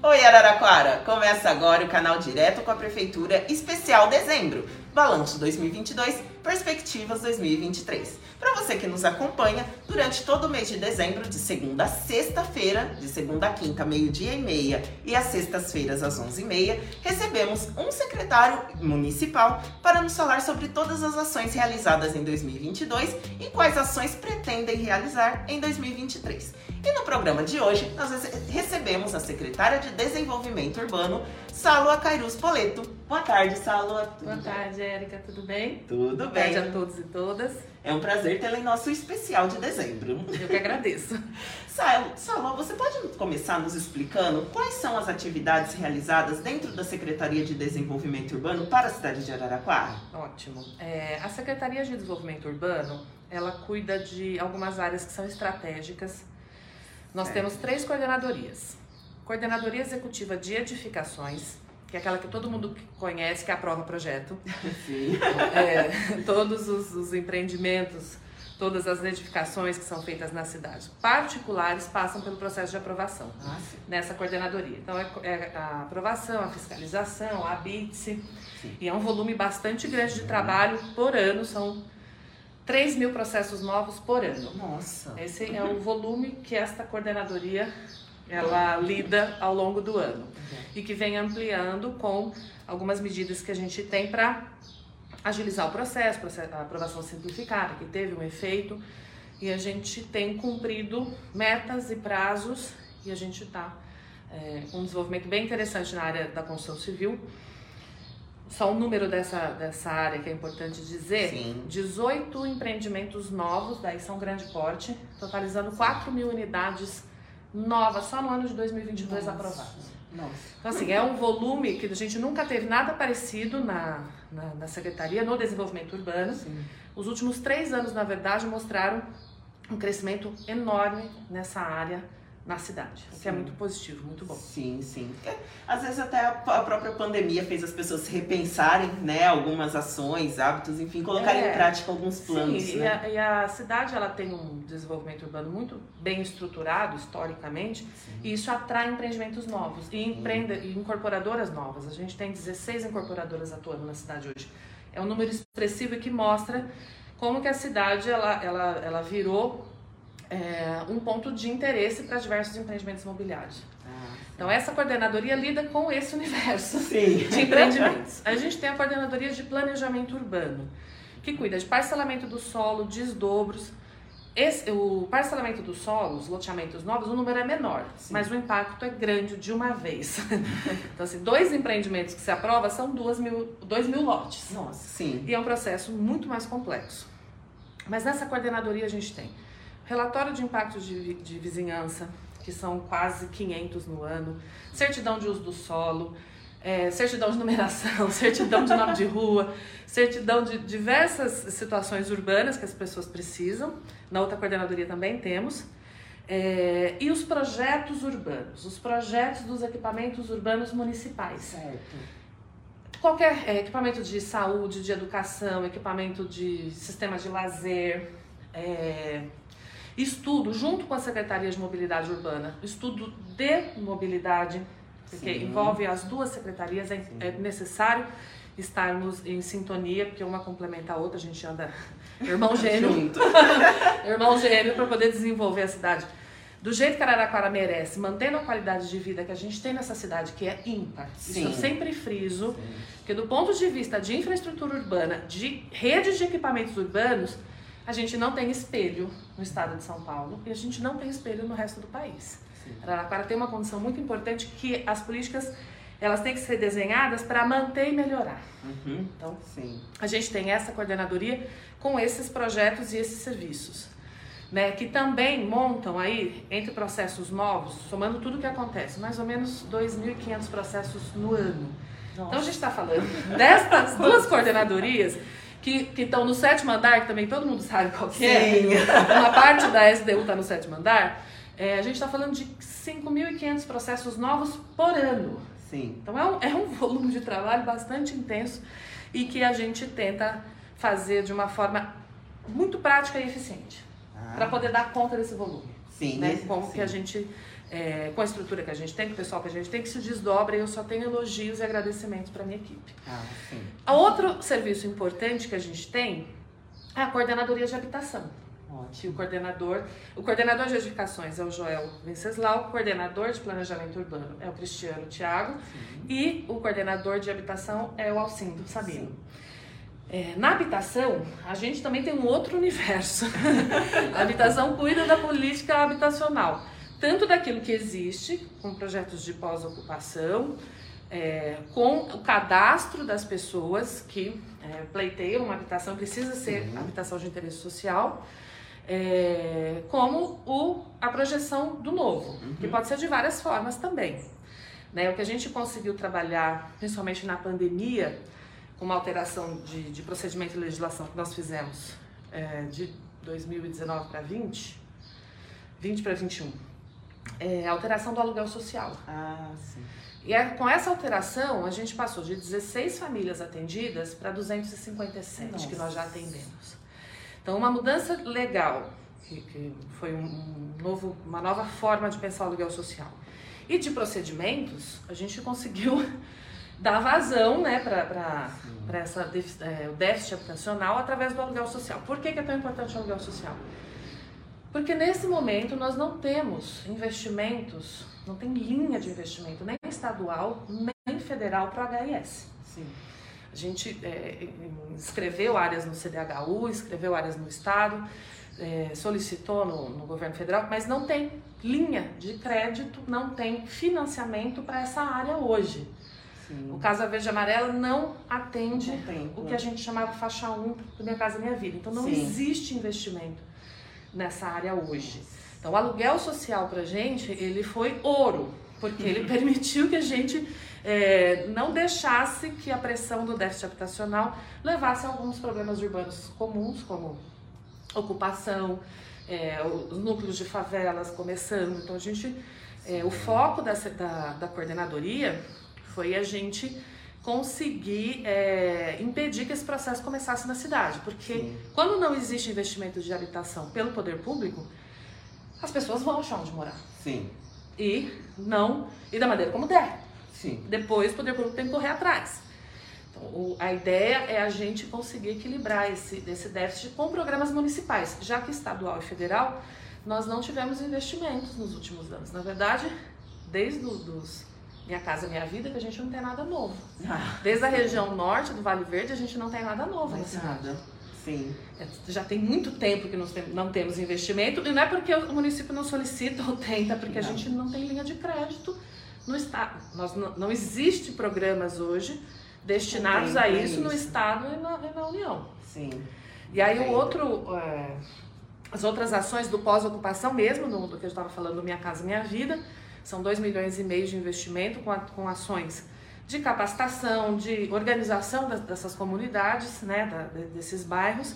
Oi Araraquara! Começa agora o canal Direto com a Prefeitura Especial Dezembro. Balanço 2022, Perspectivas 2023. Para você que nos acompanha durante todo o mês de dezembro, de segunda a sexta-feira, de segunda a quinta, meio-dia e meia, e às sextas-feiras, às onze e meia, recebemos um secretário municipal para nos falar sobre todas as ações realizadas em 2022 e quais ações pretendem realizar em 2023. E no programa de hoje, nós recebemos a secretária de Desenvolvimento Urbano, Salua Cairus Poleto. Boa tarde, Salua. Boa tarde, Érica. Tudo bem? Tudo Boa bem. Boa tarde a todos e todas. É um prazer tê-la em nosso especial de dezembro. Eu que agradeço. Salua, você pode começar nos explicando quais são as atividades realizadas dentro da Secretaria de Desenvolvimento Urbano para a cidade de Araraquara? Ótimo. É, a Secretaria de Desenvolvimento Urbano, ela cuida de algumas áreas que são estratégicas. Nós é. temos três coordenadorias. Coordenadoria Executiva de Edificações, que é aquela que todo mundo conhece, que é aprova projeto. Sim. É, todos os, os, empreendimentos, todas as edificações que são feitas na cidade, particulares, passam pelo processo de aprovação ah, nessa coordenadoria. Então, é, é, a aprovação, a fiscalização, a BITSE, e é um volume bastante grande de trabalho por ano, são 3 mil processos novos por ano. Nossa! Esse é o volume que esta coordenadoria ela lida ao longo do ano e que vem ampliando com algumas medidas que a gente tem para agilizar o processo, a aprovação simplificada, que teve um efeito e a gente tem cumprido metas e prazos e a gente está é, com um desenvolvimento bem interessante na área da construção civil. Só um número dessa, dessa área que é importante dizer: Sim. 18 empreendimentos novos, daí são grande porte, totalizando 4 mil unidades novas só no ano de 2022 Nossa. aprovadas. Nossa. Então, assim, é um volume que a gente nunca teve nada parecido na, na, na Secretaria, no desenvolvimento urbano. Sim. Os últimos três anos, na verdade, mostraram um crescimento enorme nessa área na cidade, o que é muito positivo, muito bom. Sim, sim. Porque, às vezes até a própria pandemia fez as pessoas repensarem, né, algumas ações, hábitos, enfim, colocarem é, em prática alguns planos. Sim, né? e, a, e, a, cidade ela tem um desenvolvimento urbano muito bem estruturado historicamente sim. e isso atrai empreendimentos novos e, empreenda, e incorporadoras novas. A gente tem 16 incorporadoras atuando na cidade hoje. É um número expressivo que mostra como que a cidade ela, ela, ela virou é, um ponto de interesse para diversos empreendimentos imobiliários. Ah, então, essa coordenadoria lida com esse universo sim. de empreendimentos. A gente tem a coordenadoria de planejamento urbano, que cuida de parcelamento do solo, desdobros. Esse, o parcelamento do solo, os loteamentos novos, o número é menor, sim. mas o impacto é grande de uma vez. então, assim, dois empreendimentos que se aprova são duas mil, dois mil lotes. Nossa, sim. E é um processo muito mais complexo. Mas nessa coordenadoria a gente tem relatório de impacto de, de vizinhança, que são quase 500 no ano, certidão de uso do solo, é, certidão de numeração, certidão de nome de rua, certidão de diversas situações urbanas que as pessoas precisam. Na outra coordenadoria também temos. É, e os projetos urbanos, os projetos dos equipamentos urbanos municipais. Certo. Qualquer é, equipamento de saúde, de educação, equipamento de sistema de lazer, é, estudo junto com a Secretaria de Mobilidade Urbana, estudo de mobilidade, porque Sim. envolve as duas secretarias, é, é, necessário estarmos em sintonia, porque uma complementa a outra, a gente anda irmão gêmeo, irmão gêmeo para poder desenvolver a cidade do jeito que Araraquara merece, mantendo a qualidade de vida que a gente tem nessa cidade, que é ímpar. Sim. Isso eu sempre friso, Sim. que do ponto de vista de infraestrutura urbana, de redes de equipamentos urbanos, a gente não tem espelho no estado de São Paulo e a gente não tem espelho no resto do país. Sim. Araraquara tem uma condição muito importante que as políticas elas têm que ser desenhadas para manter e melhorar. Uhum. Então, Sim. a gente tem essa coordenadoria com esses projetos e esses serviços. Né, que também montam aí, entre processos novos, somando tudo que acontece, mais ou menos 2.500 processos no ano. Nossa. Então a gente está falando destas duas coordenadorias que estão no sétimo andar, que também todo mundo sabe qual que é. Uma parte da SDU está no sétimo andar. É, a gente está falando de 5.500 processos novos por ano. Sim. Então é um, é um volume de trabalho bastante intenso e que a gente tenta fazer de uma forma muito prática e eficiente ah. para poder dar conta desse volume. Sim, né? Como sim. que a gente é, com a estrutura que a gente tem, com o pessoal que a gente tem, que se desdobra e eu só tenho elogios e agradecimentos para minha equipe. Ah, sim. A outro serviço importante que a gente tem é a coordenadoria de habitação. Que o coordenador, o coordenador de edificações é o Joel Venceslau, o coordenador de planejamento urbano é o Cristiano Thiago Sim. e o coordenador de habitação é o Alcindo Sabino. É, na habitação, a gente também tem um outro universo. a habitação cuida da política habitacional, tanto daquilo que existe, com projetos de pós-ocupação, é, com o cadastro das pessoas que é, pleiteiam uma habitação, precisa ser Uhum. habitação de interesse social, é, como o, a projeção do novo, que Uhum. pode ser de várias formas também. Né, o que a gente conseguiu trabalhar, principalmente na pandemia, com uma alteração de, de procedimento e legislação que nós fizemos é, de 2019 para 20, 20 para 21, é a alteração do aluguel social. Ah, sim. E é, com essa alteração, a gente passou de 16 famílias atendidas para 257 que nós já Nossa. atendemos. Então, uma mudança legal, que, que foi um, um novo, uma nova forma de pensar o aluguel social. E de procedimentos, a gente conseguiu dar vazão né, para é, o déficit habitacional através do aluguel social. Por que, que é tão importante o aluguel social? Porque nesse momento nós não temos investimentos, não tem linha de investimento, nem estadual, nem federal para o HIS. Sim. A gente é, escreveu áreas no CDHU, escreveu áreas no Estado, é, solicitou no, no governo federal, mas não tem linha de crédito, não tem financiamento para essa área hoje. Sim. O Casa Verde Amarela não atende Não o que a gente chamava faixa 1 do Minha Casa Minha Vida. Então não Sim. existe investimento nessa área hoje. Então o aluguel social pra gente, ele foi ouro, porque ele permitiu que a gente é, não deixasse que a pressão do déficit habitacional levasse a alguns problemas urbanos comuns, como ocupação, é, os núcleos de favelas começando. Então a gente, é, o foco dessa, da, da coordenadoria foi a gente conseguir é, impedir que esse processo começasse na cidade, porque Sim. quando não existe investimento de habitação pelo poder público, as pessoas vão achar onde morar Sim. e não e da maneira como der. Sim. Depois o poder público tem que correr atrás. Então, o- a ideia é a gente conseguir equilibrar esse, esse déficit com programas municipais, já que estadual e federal nós não tivemos investimentos nos últimos anos. Na verdade, desde o, dos Minha Casa Minha Vida, que a gente não tem nada novo. Ah, Desde a região norte do Vale Verde, a gente não tem nada novo na mais cidade. nada. Sim. É, Já tem muito tempo que nós não temos investimento, e não é porque o município não solicita ou tenta, porque a Não. gente não tem linha de crédito no estado. Nós não, não existe programas hoje destinados a isso no estado e na, e na União. Sim. E aí o outro, é, as outras ações do pós-ocupação mesmo, do, do que eu estava falando do Minha Casa Minha Vida, são 2 milhões e meio de investimento com, a- com ações de capacitação, de organização das- dessas comunidades, né, da- de- desses bairros,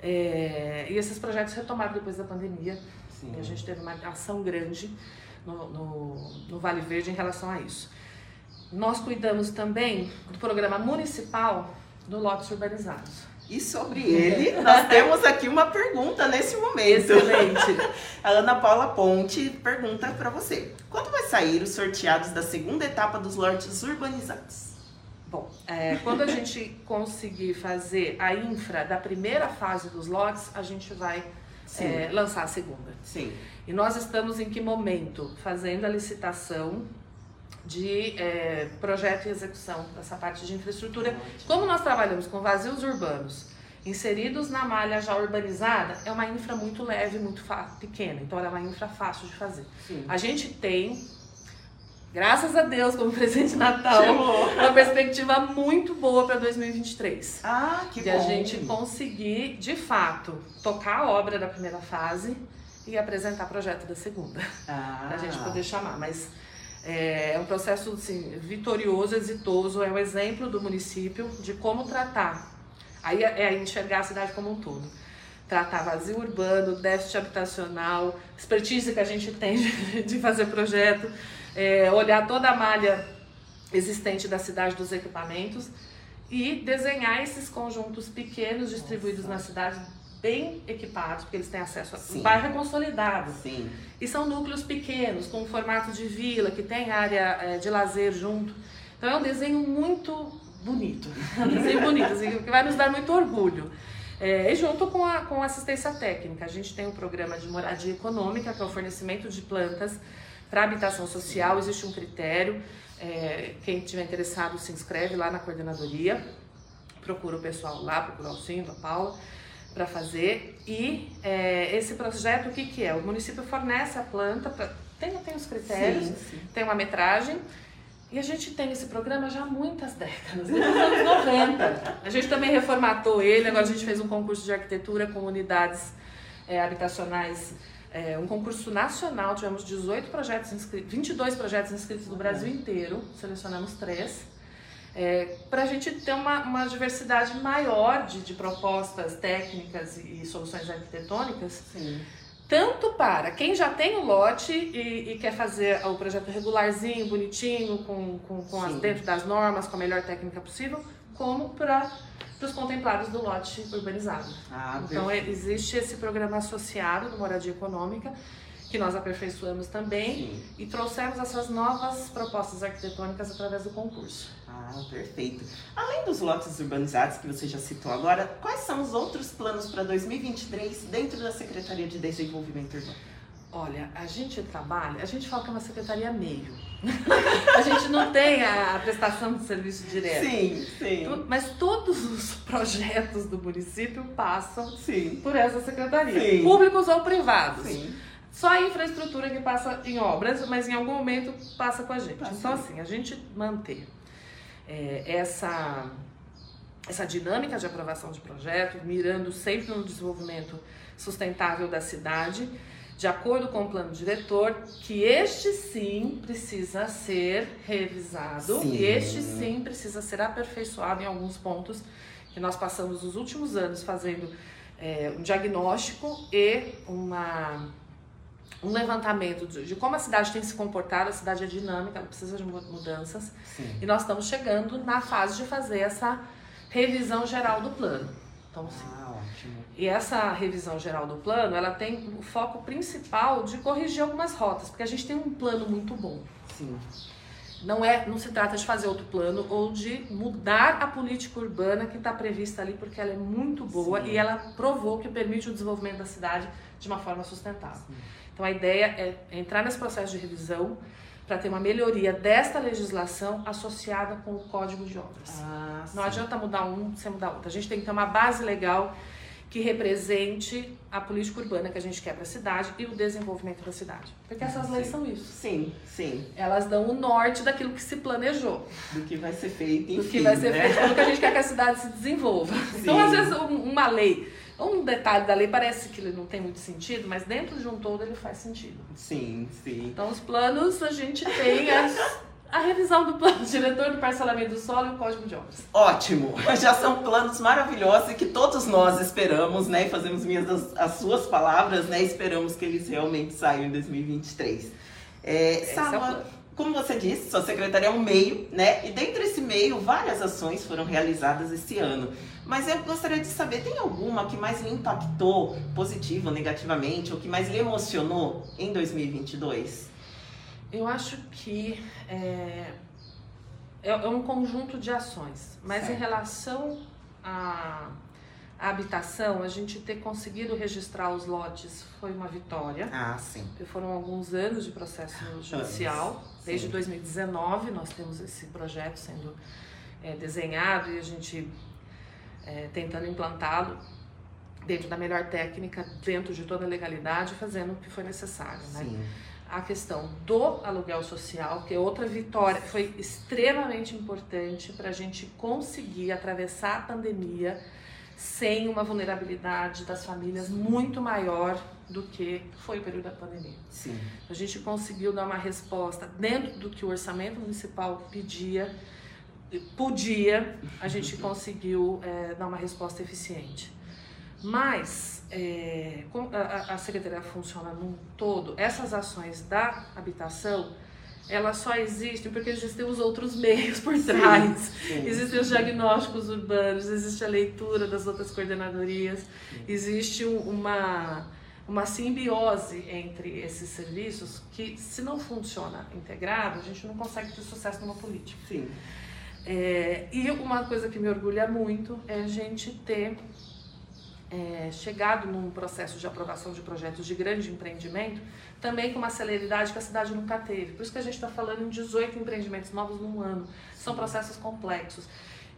é, e esses projetos retomaram depois da pandemia. Sim. A gente teve uma ação grande no, no, no Vale Verde em relação a isso. Nós cuidamos também do programa municipal do Lotes Urbanizados. E sobre ele, nós temos aqui uma pergunta nesse momento. Excelente. A Ana Paula Ponte pergunta para você: quando vai sair os sorteados da segunda etapa dos lotes urbanizados? Bom, é, quando a gente conseguir fazer a infra da primeira fase dos lotes, a gente vai é, lançar a segunda. Sim. E nós estamos em que momento? Fazendo a licitação de é, projeto e execução dessa parte de infraestrutura. Como nós trabalhamos com vazios urbanos inseridos na malha já urbanizada, é uma infra muito leve, muito pequena. Então, ela é uma infra fácil de fazer. Sim. A gente tem, graças a Deus, como presente de Natal, Chegou. uma perspectiva muito boa para 2023. Ah, que de bom. a gente conseguir, de fato, tocar a obra da primeira fase e apresentar projeto da segunda, Ah, para a gente poder chamar. Mas é, é um processo assim, vitorioso, exitoso, é um exemplo do município de como tratar. Aí é, é enxergar a cidade como um todo. Tratar vazio urbano, déficit habitacional, expertise que a gente tem de, fazer projeto, é, olhar toda a malha existente da cidade dos equipamentos e desenhar esses conjuntos pequenos distribuídos na cidade bem equipados, porque eles têm acesso a um bairro é consolidado. Sim. E são núcleos pequenos, com formato de vila, que tem área é, de lazer junto. Então é um desenho muito bonito. É um desenho bonito, assim, que vai nos dar muito orgulho. É, e junto com a com assistência técnica, a gente tem um programa de moradia econômica, que é o fornecimento de plantas para habitação social. Existe um critério. É, quem tiver interessado se inscreve lá na coordenadoria, procura o pessoal lá, procura o Alcindo, a Paula, para fazer. E é, esse projeto, o que, que é? O município fornece a planta, pra, tem, tem os critérios, sim, sim. tem uma metragem. E a gente tem esse programa já há muitas décadas, desde os anos 90. A gente também reformatou ele, agora a gente fez um concurso de arquitetura com unidades é, habitacionais é, um concurso nacional, tivemos 18 projetos inscritos, 22 projetos inscritos do Brasil inteiro, selecionamos três, é, para a gente ter uma, uma diversidade maior de, de propostas técnicas e, soluções arquitetônicas. Sim. Tanto para quem já tem o lote e, e quer fazer o projeto regularzinho, bonitinho, com, com, com as, dentro das normas, com a melhor técnica possível, como para os contemplados do lote urbanizado. Ah, então, existe esse programa associado do Moradia Econômica, que nós aperfeiçoamos também Sim. e trouxemos essas novas propostas arquitetônicas através do concurso. Ah, perfeito. Além dos lotes urbanizados que você já citou agora, quais são os outros planos para 2023 dentro da Secretaria de Desenvolvimento Urbano? Olha, a gente trabalha, a gente fala que é uma secretaria meio. a gente não tem a prestação de serviço direto. Sim, sim. Mas todos os projetos do município passam sim. por essa secretaria, sim. públicos ou privados. Sim. Só a infraestrutura que passa em obras, mas em algum momento passa com a gente. Passa. Então, assim, a gente manter é, essa, essa dinâmica de aprovação de projeto, mirando sempre no desenvolvimento sustentável da cidade de acordo com o plano diretor, que este sim precisa ser revisado, sim. este sim precisa ser aperfeiçoado em alguns pontos que nós passamos os últimos anos fazendo é, um diagnóstico e uma, um levantamento de, de, como a cidade tem se comportado, a cidade é dinâmica, ela precisa de mudanças, sim. e nós estamos chegando na fase de fazer essa revisão geral do plano. Então, sim. Ah, ótimo. E essa revisão geral do plano, ela tem o foco principal de corrigir algumas rotas, porque a gente tem um plano muito bom. Sim. Não é, não se trata de fazer outro plano ou de mudar a política urbana que está prevista ali, porque ela é muito boa Sim. e ela provou que permite o desenvolvimento da cidade de uma forma sustentável. Sim. Então a ideia é entrar nesse processo de revisão, para ter uma melhoria desta legislação associada com o Código de Obras. Ah, Não adianta mudar um sem mudar outro. A gente tem que ter uma base legal que represente a política urbana que a gente quer para a cidade e o desenvolvimento da cidade. Porque essas sim. leis são isso. Sim, sim. Elas dão o norte daquilo que se planejou. Do que vai ser feito, enfim, Do que vai ser né? feito, do que a gente quer que a cidade se desenvolva. Sim. Então, às vezes, uma lei um detalhe da lei parece que ele não tem muito sentido, mas dentro de um todo ele faz sentido. Sim, sim. Então, os planos, a gente tem as, a revisão do plano diretor do parcelamento do solo e o código de obras. Ótimo! Já são planos maravilhosos e que todos nós esperamos, né? E fazemos minhas as, as suas palavras, né? Esperamos que eles realmente saiam em 2023. É, Salva, é como você disse, sua secretaria é um meio, né? E dentro desse meio, várias ações foram realizadas esse ano. Mas eu gostaria de saber, tem alguma que mais lhe impactou positivo ou negativamente, ou que mais lhe emocionou em 2022? Eu acho que é, é, é um conjunto de ações, mas certo. em relação a habitação, a gente ter conseguido registrar os lotes foi uma vitória. Ah, sim. Porque foram alguns anos de processo judicial. Desde 2019 nós temos esse projeto sendo é, desenhado e a gente é, tentando implantá-lo dentro da melhor técnica, dentro de toda a legalidade, fazendo o que foi necessário. Né? Sim. A questão do aluguel social, que é outra vitória, foi extremamente importante para a gente conseguir atravessar a pandemia sem uma vulnerabilidade das famílias muito maior do que foi o período da pandemia. Sim. A gente conseguiu dar uma resposta dentro do que o orçamento municipal pedia, podia, a gente conseguiu é, dar uma resposta eficiente. Mas, é, a, a Secretaria funciona num todo, essas ações da habitação, elas só existem porque existem os outros meios por trás. Sim, sim, existem os diagnósticos urbanos, existe a leitura das outras coordenadorias, existe uma, uma simbiose entre esses serviços que, se não funciona integrado, a gente não consegue ter sucesso numa política. Sim. É, e uma coisa que me orgulha muito é a gente ter é, chegado num processo de aprovação de projetos de grande empreendimento, também com uma celeridade que a cidade nunca teve. Por isso que a gente está falando em 18 empreendimentos novos num ano. São processos complexos.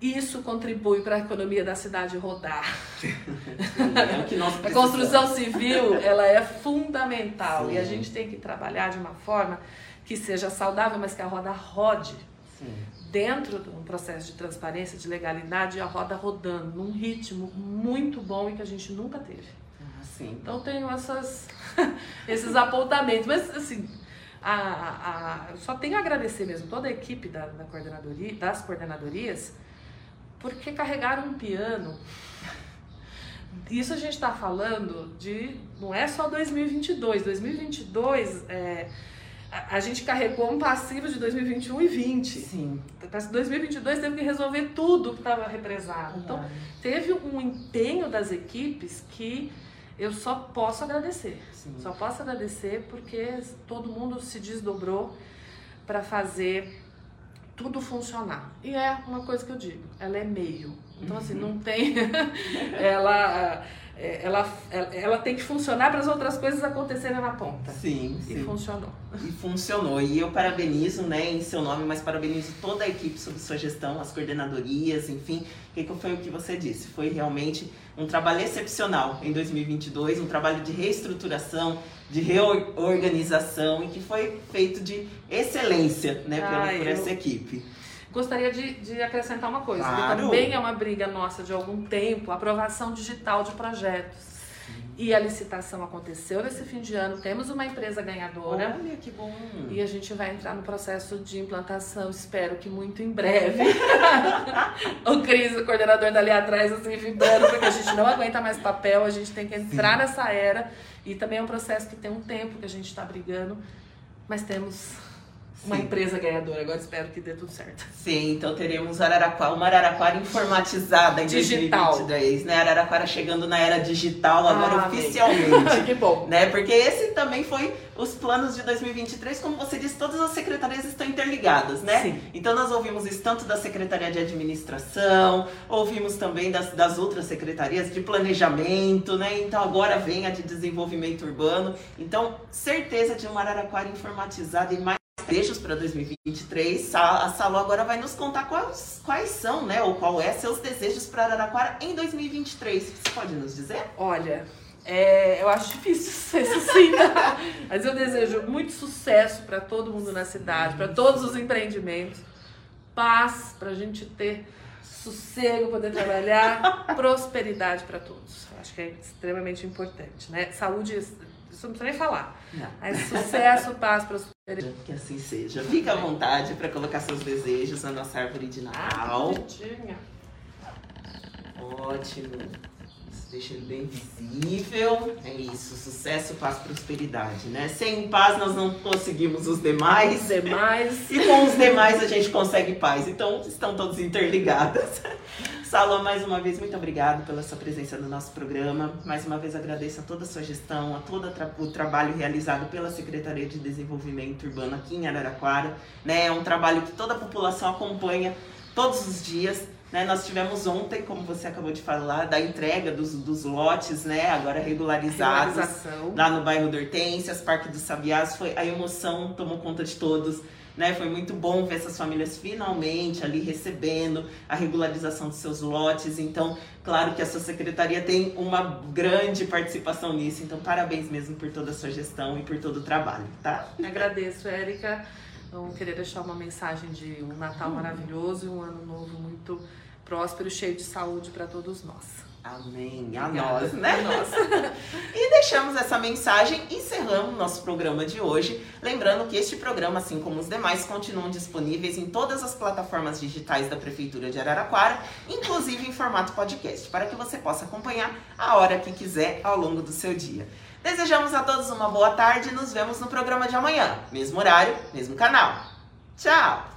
Isso contribui para a economia da cidade rodar. É a construção civil ela é fundamental Sim. e a gente tem que trabalhar de uma forma que seja saudável, mas que a roda rode. Sim dentro de um processo de transparência, de legalidade, a roda rodando num ritmo muito bom e que a gente nunca teve. Ah, sim. Então tenho essas, esses apontamentos, mas assim, a, a, só tenho a agradecer mesmo toda a equipe da, da coordenadoria, das coordenadorias, porque carregaram um piano. Isso a gente está falando de, não é só 2022, 2022 é a, gente carregou um passivo de 2021 e 20. Sim. 2022 teve que resolver tudo que estava represado. Então, teve um empenho das equipes que eu só posso agradecer. Sim. Só posso agradecer porque todo mundo se desdobrou para fazer tudo funcionar. E é uma coisa que eu digo, ela é meio. Então, assim, não tem. ela é, ela, ela tem que funcionar para as outras coisas acontecerem na ponta. Sim, sim. E funcionou. E funcionou. E eu parabenizo, né, em seu nome, mas parabenizo toda a equipe sob sua gestão, as coordenadorias, enfim. O que foi o que você disse? Foi realmente um trabalho excepcional em 2022, um trabalho de reestruturação, de reorganização e que foi feito de excelência, né, ah, por, por essa equipe. Gostaria de, de acrescentar uma coisa, claro. que também é uma briga nossa de algum tempo, aprovação digital de projetos. E a licitação aconteceu nesse fim de ano. Temos uma empresa ganhadora. Olha que bom! E a gente vai entrar no processo de implantação, espero que muito em breve. o Cris, o coordenador dali atrás, assim, vibrando, porque a gente não aguenta mais papel, a gente tem que entrar Sim. nessa era. E também é um processo que tem um tempo que a gente está brigando, mas temos uma empresa ganhadora. Agora espero que dê tudo certo. Sim, então teremos Araraquara, uma Araraquara informatizada em digital. 2023, né? Araraquara chegando na era digital agora ah, oficialmente. que bom. Né? Porque esse também foi os planos de 2023, como você disse, todas as secretarias estão interligadas, né? Sim. Então nós ouvimos isso tanto da Secretaria de Administração, ouvimos também das, das outras secretarias de planejamento, né? Então agora vem a de desenvolvimento urbano. Então, certeza de uma Araraquara informatizada e mais desejos para 2023. A Salô agora vai nos contar quais, quais são, né? Ou qual é seus desejos para Araraquara em 2023. Você pode nos dizer? Olha, é, eu acho difícil ser sucinta, mas eu desejo muito sucesso para todo mundo na cidade, para todos os empreendimentos, paz para a gente ter sossego, poder trabalhar, prosperidade para todos. Acho que é extremamente importante, né? Saúde isso não precisa nem falar. Não. Mas sucesso, paz. Que assim seja. Fique à vontade para colocar seus desejos na nossa árvore de Natal. Ah, Ótimo. Deixa ele bem visível. É isso, sucesso, paz, prosperidade, né? Sem paz nós não conseguimos os demais. Os demais. E com os demais a gente consegue paz. Então estão todos interligados. Salô, mais uma vez, muito obrigado pela sua presença no nosso programa. Mais uma vez agradeço a toda a sua gestão, a todo o trabalho realizado pela Secretaria de Desenvolvimento Urbano aqui em Araraquara. Né? É um trabalho que toda a população acompanha todos os dias. Né? Nós tivemos ontem, como você acabou de falar, da entrega dos, dos lotes, né? agora regularizados, lá no bairro do Hortências, Parque dos Sabiás. Foi, a emoção tomou conta de todos né? Foi muito bom ver essas famílias finalmente ali recebendo a regularização dos seus lotes. Então, claro que a sua secretaria tem uma grande participação nisso. Então, parabéns mesmo por toda a sua gestão e por todo o trabalho, tá? Agradeço, Érica. Eu queria deixar uma mensagem de um Natal maravilhoso e um ano novo muito próspero, cheio de saúde para todos nós. Amém. A nós, né? A nós. e deixamos essa mensagem e encerramos nosso programa de hoje. Lembrando que este programa, assim como os demais, continuam disponíveis em todas as plataformas digitais da Prefeitura de Araraquara, inclusive em formato podcast, para que você possa acompanhar a hora que quiser ao longo do seu dia. Desejamos a todos uma boa tarde e nos vemos no programa de amanhã, mesmo horário, mesmo canal. Tchau!